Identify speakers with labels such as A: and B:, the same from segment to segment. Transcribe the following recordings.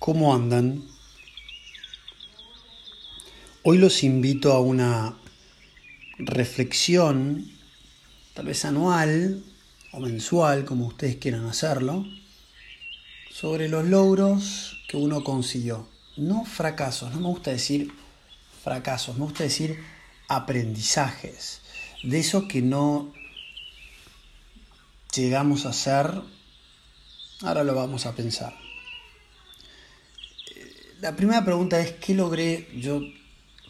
A: ¿Cómo andan? Hoy los invito a una reflexión, tal vez anual o mensual, como ustedes quieran hacerlo, sobre los logros que uno consiguió. No fracasos, no me gusta decir fracasos, me gusta decir aprendizajes, de eso que no llegamos a hacer, ahora lo vamos a pensar. La primera pregunta es, ¿qué logré yo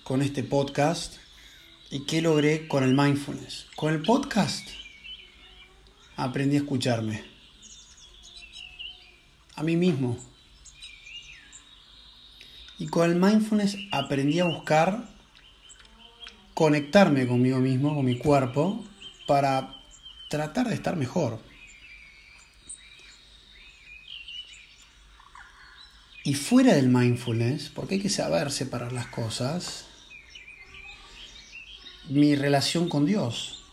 A: con este podcast? ¿Y qué logré con el mindfulness? Con el podcast aprendí a escucharme. A mí mismo. Y con el mindfulness aprendí a buscar conectarme conmigo mismo, con mi cuerpo, para tratar de estar mejor. Y fuera del mindfulness, porque hay que saber separar las cosas, mi relación con Dios.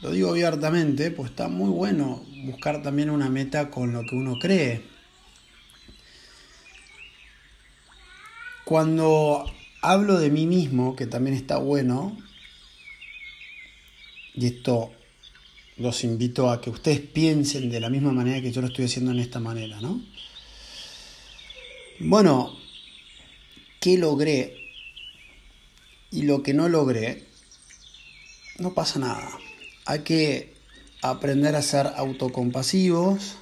A: Lo digo abiertamente, pues está muy bueno buscar también una meta con lo que uno cree. Cuando hablo de mí mismo, que también está bueno, y esto los invito a que ustedes piensen de la misma manera que yo lo estoy haciendo en esta manera, ¿no? Bueno, ¿qué logré? Y lo que no logré, no pasa nada. Hay que aprender a ser autocompasivos.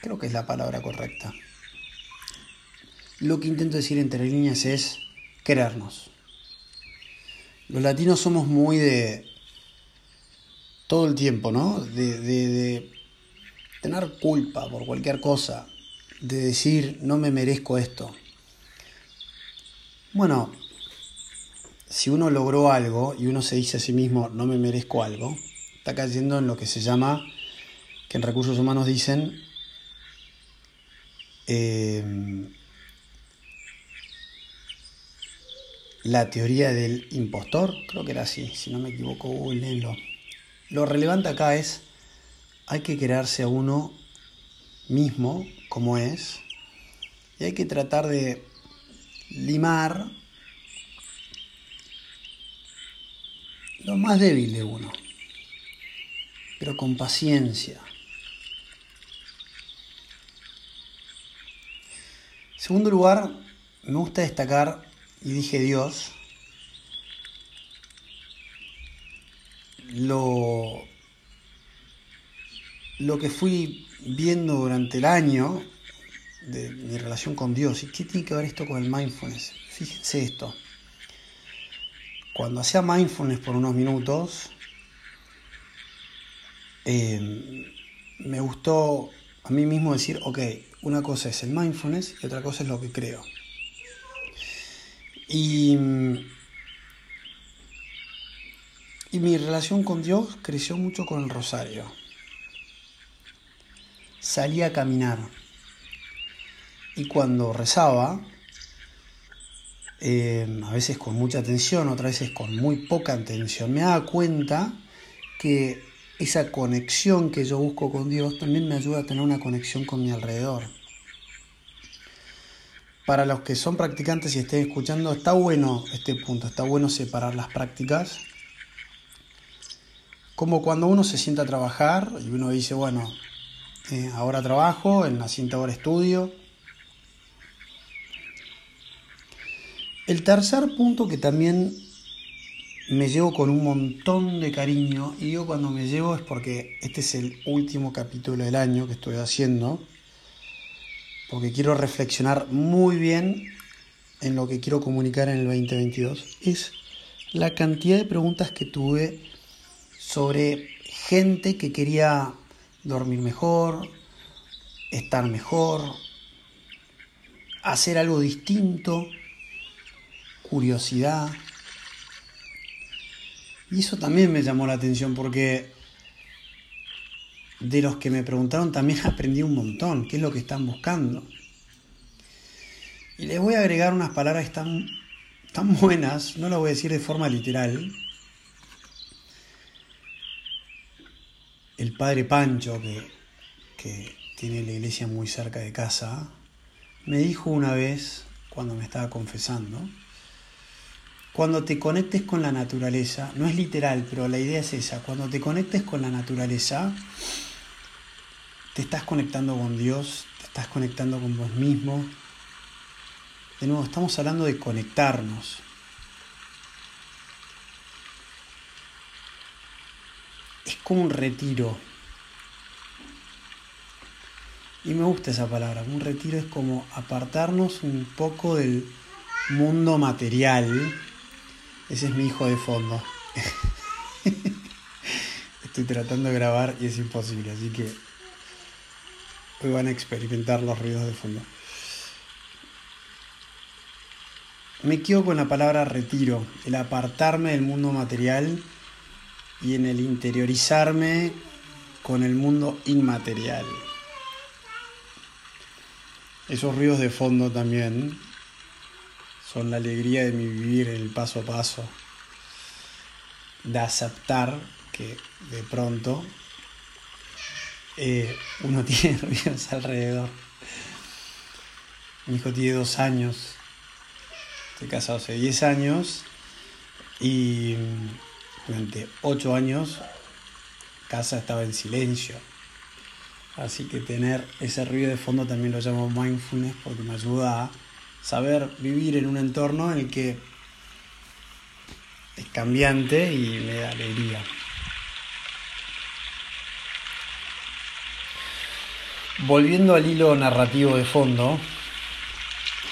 A: Creo que es la palabra correcta. Lo que intento decir entre líneas es querernos. Los latinos somos muy de todo el tiempo, ¿no? De, de, tener culpa por cualquier cosa de decir no me merezco esto. Bueno, si uno logró algo y uno se dice a sí mismo no me merezco algo, está cayendo en lo que se llama, que en recursos humanos dicen, eh, la teoría del impostor, creo que era así, si no me equivoco, googleenlo. Lo relevante acá es, hay que crearse a uno mismo como es y hay que tratar de limar lo más débil de uno, pero con paciencia. En segundo lugar, me gusta destacar, y dije Dios, lo, lo que fui viendo durante el año de mi relación con Dios. ¿Y qué tiene que ver esto con el mindfulness? Fíjense esto. Cuando hacía mindfulness por unos minutos, eh, me gustó a mí mismo decir, ok, una cosa es el mindfulness y otra cosa es lo que creo. Y, y mi relación con Dios creció mucho con el rosario salía a caminar. Y cuando rezaba, eh, a veces con mucha atención, otras veces con muy poca atención, me daba cuenta que esa conexión que yo busco con Dios también me ayuda a tener una conexión con mi alrededor. Para los que son practicantes y estén escuchando, está bueno este punto, está bueno separar las prácticas. Como cuando uno se sienta a trabajar y uno dice, bueno, eh, ahora trabajo, en la cinta ahora estudio. El tercer punto que también me llevo con un montón de cariño, y digo cuando me llevo es porque este es el último capítulo del año que estoy haciendo, porque quiero reflexionar muy bien en lo que quiero comunicar en el 2022, es la cantidad de preguntas que tuve sobre gente que quería dormir mejor, estar mejor, hacer algo distinto, curiosidad. Y eso también me llamó la atención porque de los que me preguntaron también aprendí un montón, qué es lo que están buscando. Y les voy a agregar unas palabras tan, buenas, no las voy a decir de forma literal, el padre Pancho, que, tiene la iglesia muy cerca de casa, me dijo una vez, cuando me estaba confesando, cuando te conectes con la naturaleza, no es literal, pero la idea es esa, cuando te conectes con la naturaleza, te estás conectando con Dios, te estás conectando con vos mismo. De nuevo, estamos hablando de conectarnos. Es como un retiro. Y me gusta esa palabra. Un retiro es como apartarnos un poco del mundo material. Ese es mi hijo de fondo. Estoy tratando de grabar y es imposible, así que hoy van a experimentar los ruidos de fondo. Me quedo con la palabra retiro, el apartarme del mundo material y en el interiorizarme con el mundo inmaterial. Esos ruidos de fondo también son la alegría de mi vivir el paso a paso, de aceptar que de pronto eh, uno tiene ruidos alrededor. Mi hijo tiene dos años, estoy casado hace 10 años y durante ocho años casa estaba en silencio Así que tener ese ruido de fondo también lo llamo mindfulness porque me ayuda a saber vivir en un entorno en el que es cambiante y me da alegría. Volviendo al hilo narrativo de fondo,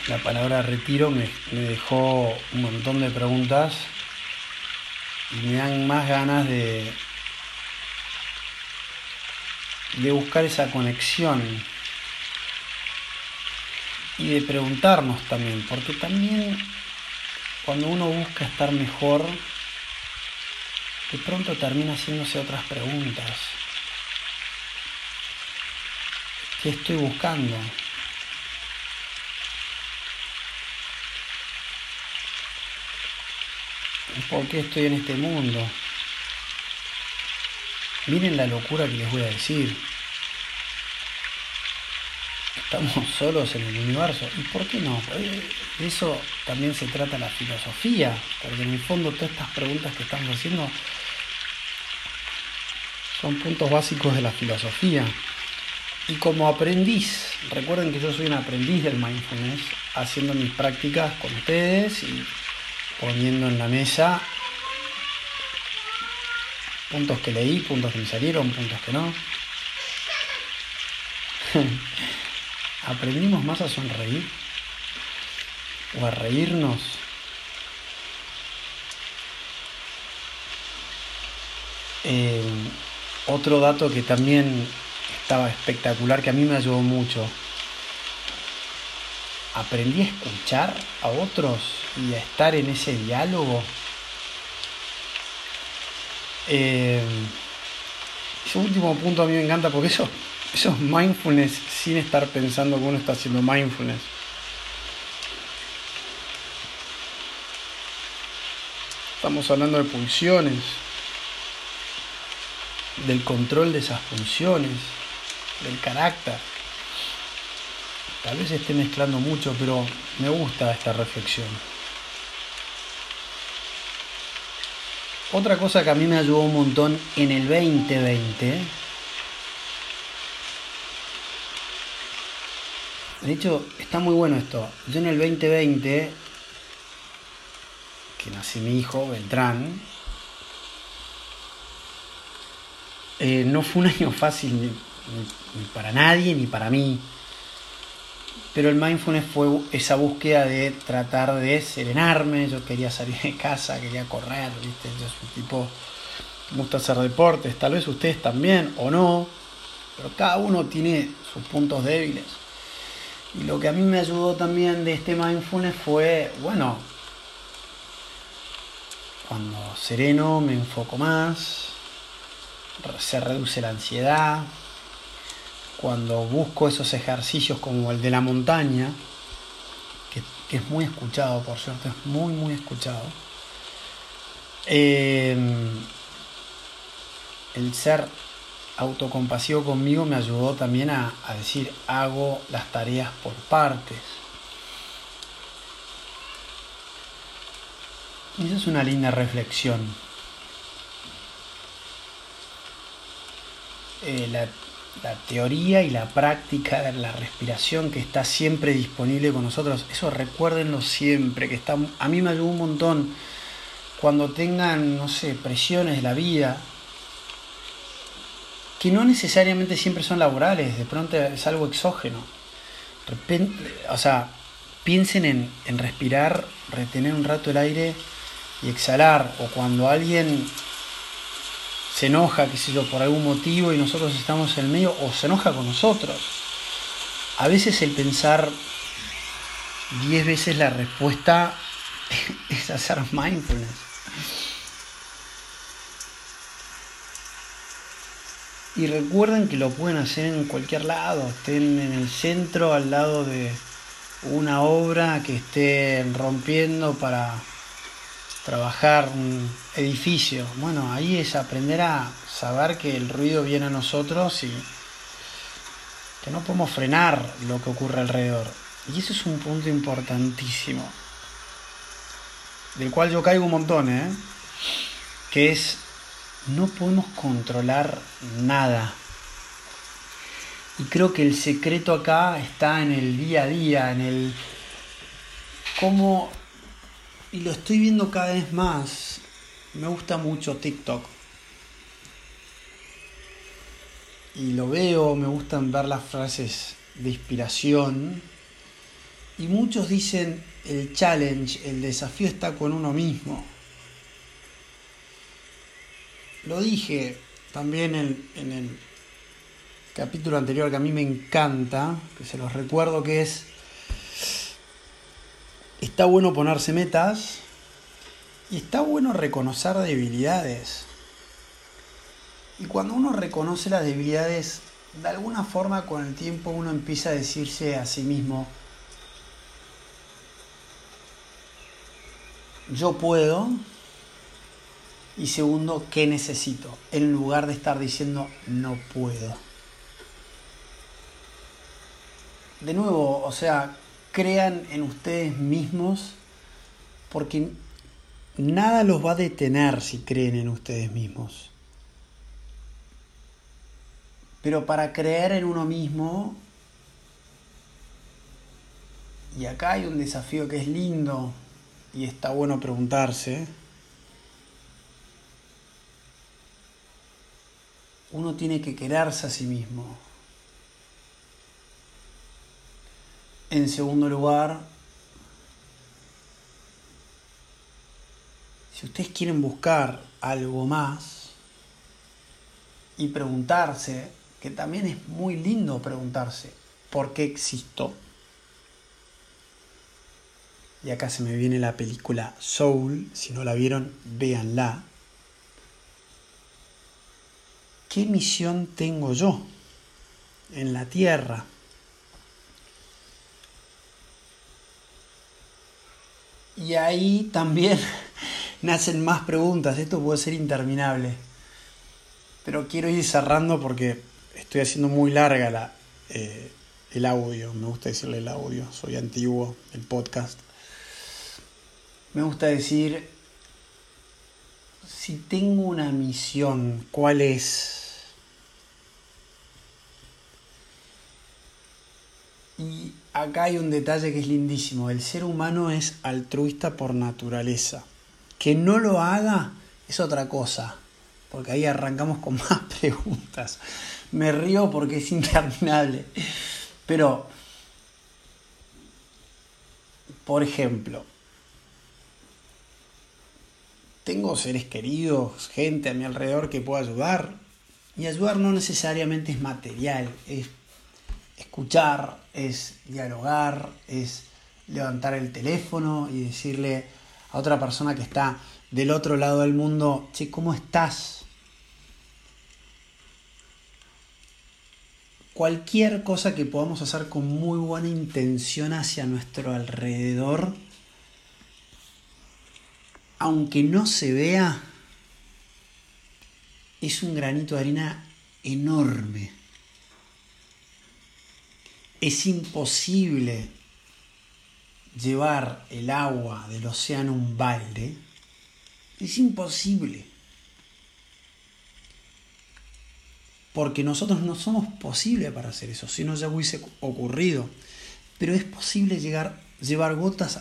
A: la palabra retiro me, me, dejó un montón de preguntas y me dan más ganas de, de buscar esa conexión y de preguntarnos también, porque también cuando uno busca estar mejor, de pronto termina haciéndose otras preguntas. ¿Qué estoy buscando? ¿Por qué estoy en este mundo? Miren la locura que les voy a decir. Estamos solos en el universo. ¿Y por qué no? De eso también se trata la filosofía, porque en el fondo todas estas preguntas que estamos haciendo son puntos básicos de la filosofía. Y como aprendiz, recuerden que yo soy un aprendiz del mindfulness, haciendo mis prácticas con ustedes y poniendo en la mesa puntos que leí, puntos que me salieron, puntos que no. Aprendimos más a sonreír o a reírnos. Eh, otro dato que también estaba espectacular, que a mí me ayudó mucho. Aprendí a escuchar a otros y a estar en ese diálogo eh, ese último punto a mí me encanta porque eso, eso es mindfulness sin estar pensando que uno está haciendo mindfulness. Estamos hablando de pulsiones, del control de esas funciones, del carácter. Tal vez esté mezclando mucho, pero me gusta esta reflexión. Otra cosa que a mí me ayudó un montón en el 2020, de hecho está muy bueno esto, yo en el 2020, que nací mi hijo, Beltrán, eh, no fue un año fácil ni para nadie ni para mí pero el mindfulness fue esa búsqueda de tratar de serenarme, yo quería salir de casa, quería correr, ¿viste? Yo soy un tipo me gusta hacer deportes, tal vez ustedes también o no, pero cada uno tiene sus puntos débiles. Y lo que a mí me ayudó también de este mindfulness fue, bueno, cuando sereno me enfoco más, se reduce la ansiedad, cuando busco esos ejercicios como el de la montaña, que, es muy escuchado, por cierto, es muy, muy escuchado, em, el ser autocompasivo conmigo me ayudó también a, decir hago las tareas por partes. Y esa es una linda reflexión. Eh, la, la, teoría y la práctica de la respiración que está siempre disponible con nosotros, eso recuérdenlo siempre, que está, a mí me ayudó un montón. Cuando tengan, no sé, presiones de la vida, que no necesariamente siempre son laborales, de pronto es algo exógeno. O sea, piensen en, en respirar, retener un rato el aire y exhalar, o cuando alguien se enoja, qué sé yo, por algún motivo y nosotros estamos en el medio, o se enoja con nosotros. A veces el pensar diez veces la respuesta es hacer mindfulness. Y recuerden que lo pueden hacer en cualquier lado, estén en el centro, al lado de una obra que estén rompiendo para trabajar un edificio. Bueno, ahí es aprender a saber que el ruido viene a nosotros y que no podemos frenar lo que ocurre alrededor. Y ese es un punto importantísimo, del cual yo caigo un montón, ¿eh? que es no podemos controlar nada. Y creo que el secreto acá está en el día a día, en el cómo y lo estoy viendo cada vez más. Me gusta mucho TikTok. Y lo veo, me gustan ver las frases de inspiración. Y muchos dicen el challenge, el desafío está con uno mismo. Lo dije también en, en el capítulo anterior que a mí me encanta, que se los recuerdo que es está bueno ponerse metas y está bueno reconocer debilidades. Y cuando uno reconoce las debilidades, de alguna forma con el tiempo uno empieza a decirse a sí mismo, yo puedo, y segundo, ¿qué necesito? En lugar de estar diciendo, no puedo. De nuevo, o sea, crean en ustedes mismos porque nada los va a detener si creen en ustedes mismos. Pero para creer en uno mismo, y acá hay un desafío que es lindo y está bueno preguntarse, uno tiene que quererse a sí mismo. En segundo lugar, si ustedes quieren buscar algo más y preguntarse, que también es muy lindo preguntarse, ¿por qué existo? Y acá se me viene la película Soul, si no la vieron, véanla. ¿Qué misión tengo yo en la Tierra? Y ahí también nacen más preguntas. Esto puede ser interminable. Pero quiero ir cerrando porque estoy haciendo muy larga la, eh, el audio. Me gusta decirle el audio. Soy antiguo, el podcast. Me gusta decir, si tengo una misión, ¿cuál es? Y acá hay un detalle que es lindísimo. El ser humano es altruista por naturaleza. Que no lo haga es otra cosa. Porque ahí arrancamos con más preguntas. Me río porque es interminable. Pero, por ejemplo, tengo seres queridos, gente a mi alrededor que pueda ayudar. Y ayudar no necesariamente es material, es escuchar, es dialogar, es levantar el teléfono y decirle a otra persona que está del otro lado del mundo, che, ¿cómo estás? Cualquier cosa que podamos hacer con muy buena intención hacia nuestro alrededor, aunque no se vea, es un granito de harina enorme. Es imposible llevar el agua del océano un balde. Es imposible. Porque nosotros no somos posibles para hacer eso, si no ya hubiese ocurrido. Pero es posible llegar, llevar gotas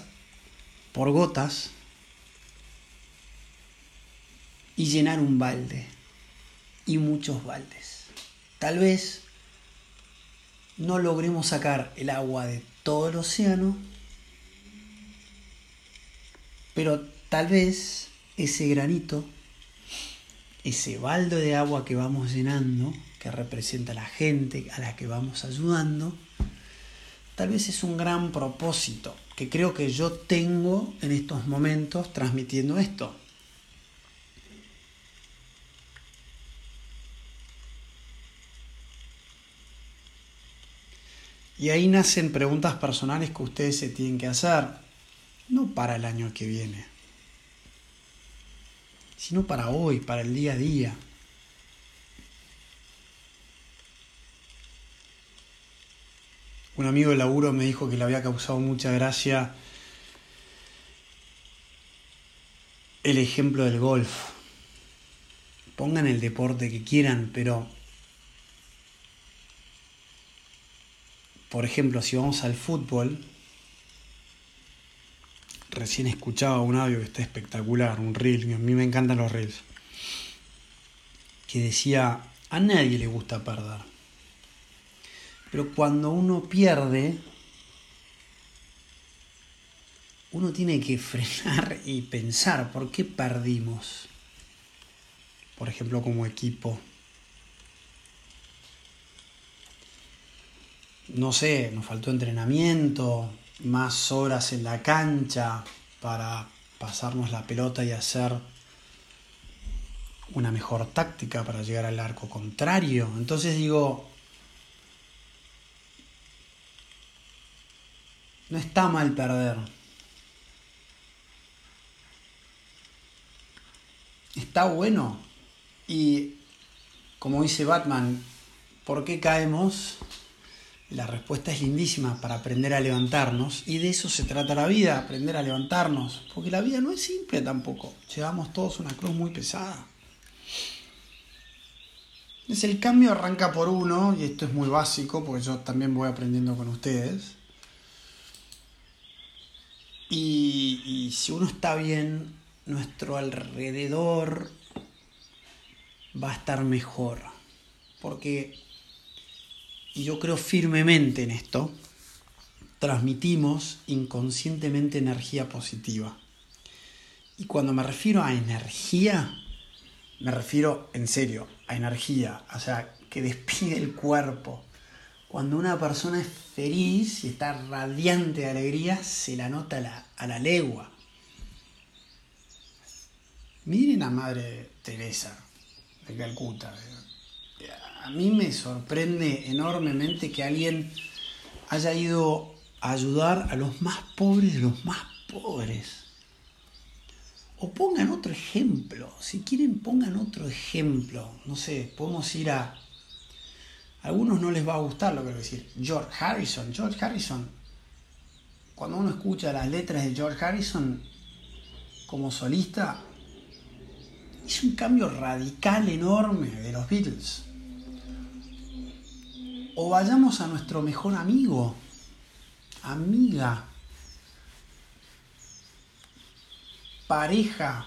A: por gotas y llenar un balde y muchos baldes. Tal vez no logremos sacar el agua de todo el océano, pero tal vez ese granito, ese balde de agua que vamos llenando, que representa a la gente a la que vamos ayudando, tal vez es un gran propósito que creo que yo tengo en estos momentos transmitiendo esto. Y ahí nacen preguntas personales que ustedes se tienen que hacer, no para el año que viene, sino para hoy, para el día a día. Un amigo de laburo me dijo que le había causado mucha gracia el ejemplo del golf. Pongan el deporte que quieran, pero por ejemplo, si vamos al fútbol, recién escuchaba un audio que está espectacular, un reel, a mí me encantan los reels, que decía, a nadie le gusta perder. Pero cuando uno pierde, uno tiene que frenar y pensar por qué perdimos. Por ejemplo, como equipo. No sé, nos faltó entrenamiento, más horas en la cancha para pasarnos la pelota y hacer una mejor táctica para llegar al arco contrario. Entonces digo, no está mal perder. Está bueno. Y como dice Batman, ¿por qué caemos? La respuesta es lindísima para aprender a levantarnos y de eso se trata la vida, aprender a levantarnos, porque la vida no es simple tampoco, llevamos todos una cruz muy pesada. Es el cambio arranca por uno, y esto es muy básico, porque yo también voy aprendiendo con ustedes. Y, y si uno está bien, nuestro alrededor va a estar mejor. Porque y yo creo firmemente en esto, transmitimos inconscientemente energía positiva. Y cuando me refiero a energía, me refiero en serio a energía, o sea, que despide el cuerpo. Cuando una persona es feliz y está radiante de alegría, se la nota a la, a la legua. Miren a Madre Teresa de Calcuta, a mí me sorprende enormemente que alguien haya ido a ayudar a los más pobres de los más pobres. O pongan otro ejemplo, si quieren pongan otro ejemplo. No sé, podemos ir a... A algunos no les va a gustar lo que voy a decir. George Harrison, George Harrison. Cuando uno escucha las letras de George Harrison como solista, es un cambio radical enorme de los Beatles o vayamos a nuestro mejor amigo, amiga, pareja,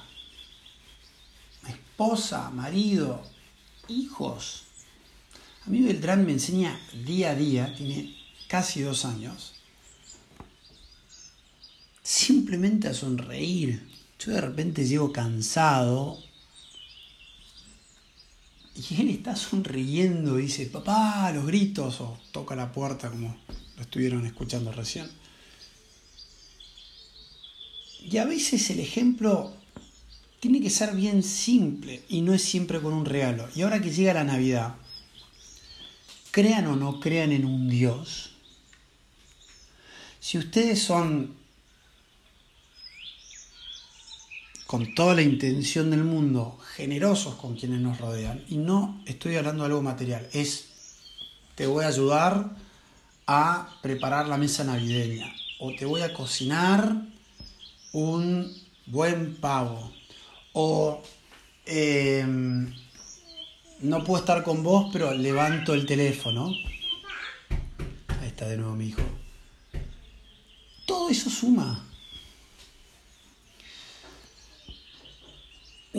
A: esposa, marido, hijos. A mí Beltrán me enseña día a día, tiene casi dos años, simplemente a sonreír. Yo de repente llego cansado y él está sonriendo dice, papá, los gritos, o toca la puerta como lo estuvieron escuchando recién. Y a veces el ejemplo tiene que ser bien simple y no es siempre con un regalo. Y ahora que llega la Navidad, crean o no crean en un Dios, si ustedes son con toda la intención del mundo, generosos con quienes nos rodean. Y no estoy hablando de algo material, es te voy a ayudar a preparar la mesa navideña o te voy a cocinar un buen pavo o em, no puedo estar con vos pero levanto el teléfono. Ahí está de nuevo mi hijo. Todo eso suma.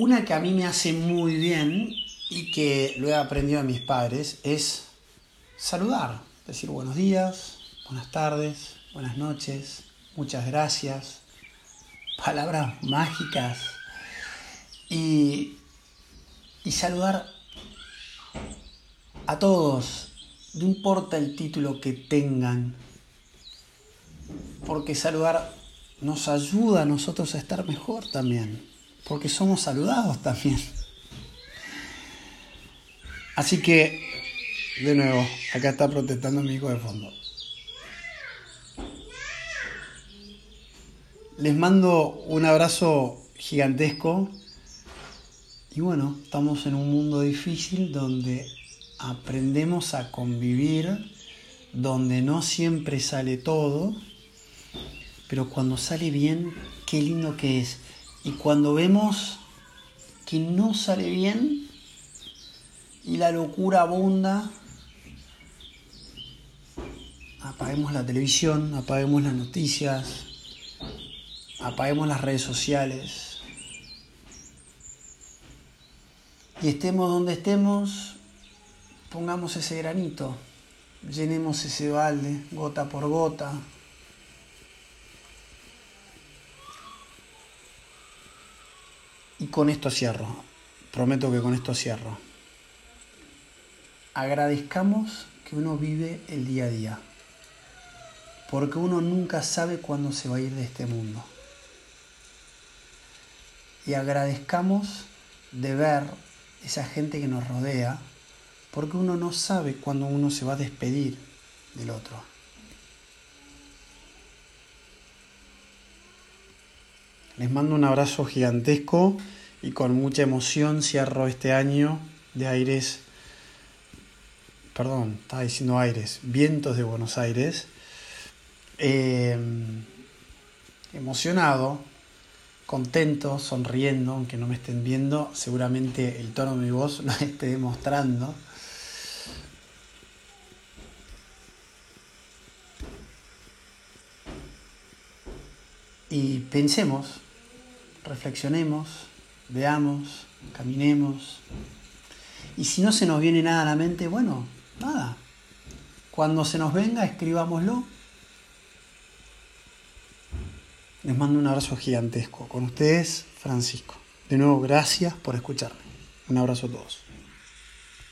A: Una que a mí me hace muy bien y que lo he aprendido a mis padres es saludar, decir buenos días, buenas tardes, buenas noches, muchas gracias, palabras mágicas y, y saludar a todos, no importa el título que tengan, porque saludar nos ayuda a nosotros a estar mejor también porque somos saludados también. Así que, de nuevo, acá está protestando mi hijo de fondo. Les mando un abrazo gigantesco. Y bueno, estamos en un mundo difícil donde aprendemos a convivir, donde no siempre sale todo, pero cuando sale bien, qué lindo que es. Y cuando vemos que no sale bien y la locura abunda, apaguemos la televisión, apaguemos las noticias, apaguemos las redes sociales. Y estemos donde estemos, pongamos ese granito, llenemos ese balde gota por gota, Y con esto cierro. Prometo que con esto cierro. Agradezcamos que uno vive el día a día. Porque uno nunca sabe cuándo se va a ir de este mundo. Y agradezcamos de ver esa gente que nos rodea. Porque uno no sabe cuándo uno se va a despedir del otro. Les mando un abrazo gigantesco y con mucha emoción cierro este año de aires, perdón, estaba diciendo aires, vientos de Buenos Aires. Em, emocionado, contento, sonriendo, aunque no me estén viendo, seguramente el tono de mi voz lo esté demostrando. Y pensemos reflexionemos, veamos, caminemos. Y si no se nos viene nada a la mente, bueno, nada. Cuando se nos venga, escribámoslo. Les mando un abrazo gigantesco. Con ustedes, Francisco. De nuevo, gracias por escucharme. Un abrazo a todos.